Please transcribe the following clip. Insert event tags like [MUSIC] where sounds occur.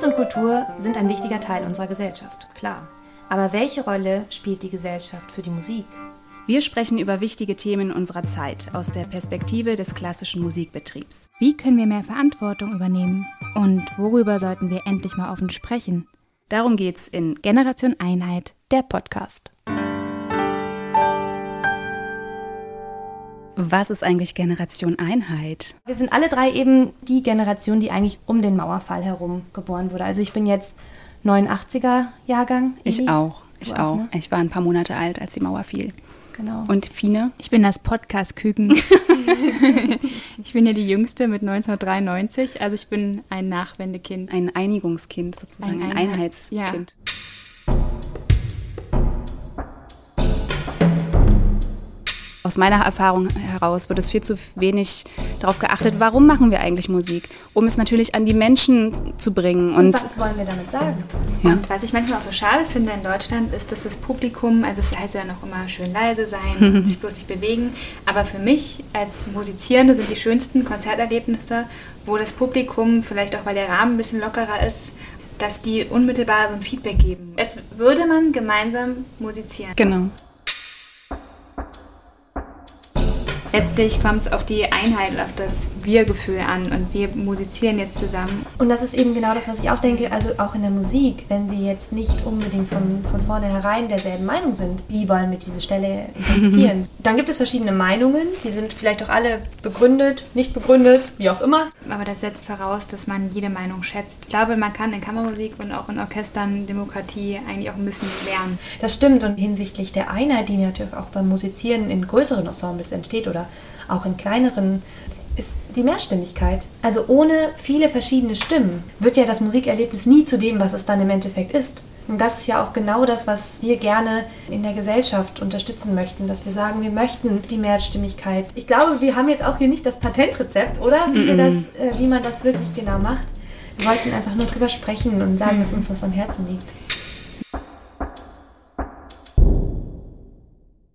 Kunst und Kultur sind ein wichtiger Teil unserer Gesellschaft, klar. Aber welche Rolle spielt die Gesellschaft für die Musik? Wir sprechen über wichtige Themen unserer Zeit aus der Perspektive des klassischen Musikbetriebs. Wie können wir mehr Verantwortung übernehmen? Und worüber sollten wir endlich mal offen sprechen? Darum geht's in Generation Einheit, der Podcast. Was ist eigentlich Generation Einheit? Wir sind alle drei eben die Generation, die eigentlich um den Mauerfall herum geboren wurde. Also ich bin jetzt 89er Jahrgang. Ich auch. Ich auch. auch ne? Ich war ein paar Monate alt, als die Mauer fiel. Genau. Und Fine? Ich bin das Podcast-Küken. [LAUGHS] ich bin ja die Jüngste mit 1993, also ich bin ein Nachwendekind. Ein Einigungskind sozusagen, ein, ein Einheitskind. Ja. Aus meiner Erfahrung heraus wird es viel zu wenig darauf geachtet, warum machen wir eigentlich Musik, um es natürlich an die Menschen zu bringen. Und, und was wollen wir damit sagen? Ja. Und was ich manchmal auch so schade finde in Deutschland, ist, dass das Publikum, also es heißt ja noch immer schön leise sein und [LAUGHS] sich bloß nicht bewegen, aber für mich als Musizierende sind die schönsten Konzerterlebnisse, wo das Publikum, vielleicht auch weil der Rahmen ein bisschen lockerer ist, dass die unmittelbar so ein Feedback geben. Als würde man gemeinsam musizieren. Genau. Letztlich kommt es auf die Einheit, auf das Wir-Gefühl an und wir musizieren jetzt zusammen. Und das ist eben genau das, was ich auch denke, also auch in der Musik, wenn wir jetzt nicht unbedingt von, von vornherein derselben Meinung sind, wie wollen wir diese Stelle interpretieren? [LAUGHS] Dann gibt es verschiedene Meinungen, die sind vielleicht auch alle begründet, nicht begründet, wie auch immer. Aber das setzt voraus, dass man jede Meinung schätzt. Ich glaube, man kann in Kammermusik und auch in Orchestern Demokratie eigentlich auch ein bisschen lernen. Das stimmt und hinsichtlich der Einheit, die natürlich auch beim Musizieren in größeren Ensembles entsteht oder auch in kleineren, ist die Mehrstimmigkeit. Also ohne viele verschiedene Stimmen wird ja das Musikerlebnis nie zu dem, was es dann im Endeffekt ist. Und das ist ja auch genau das, was wir gerne in der Gesellschaft unterstützen möchten, dass wir sagen, wir möchten die Mehrstimmigkeit. Ich glaube, wir haben jetzt auch hier nicht das Patentrezept, oder? Wie, wir das, äh, wie man das wirklich genau macht. Wir wollten einfach nur drüber sprechen und sagen, dass uns das am Herzen liegt.